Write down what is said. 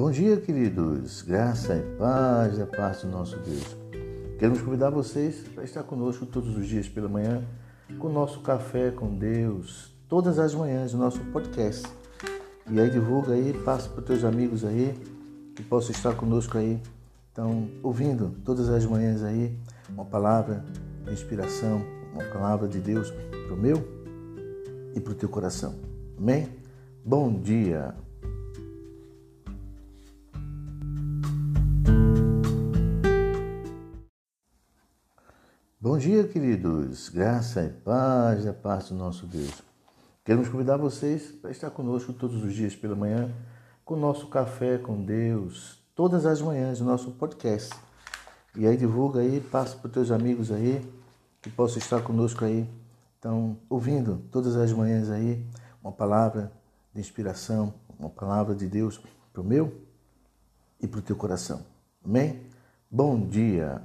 Bom dia, queridos. Graça e paz da parte do nosso Deus. Queremos convidar vocês para estar conosco todos os dias pela manhã com o nosso café com Deus, todas as manhãs, o nosso podcast. E aí divulga aí, passa para os teus amigos aí que possam estar conosco aí. Então, ouvindo todas as manhãs aí uma palavra de inspiração, uma palavra de Deus para o meu e para o teu coração. Amém? Bom dia. Bom dia, queridos. Graça e paz da parte do nosso Deus. Queremos convidar vocês para estar conosco todos os dias pela manhã com o nosso café com Deus, todas as manhãs, o nosso podcast. E aí divulga aí, passa para os teus amigos aí que possam estar conosco aí. Então, ouvindo todas as manhãs aí uma palavra de inspiração, uma palavra de Deus para o meu e para o teu coração. Amém? Bom dia.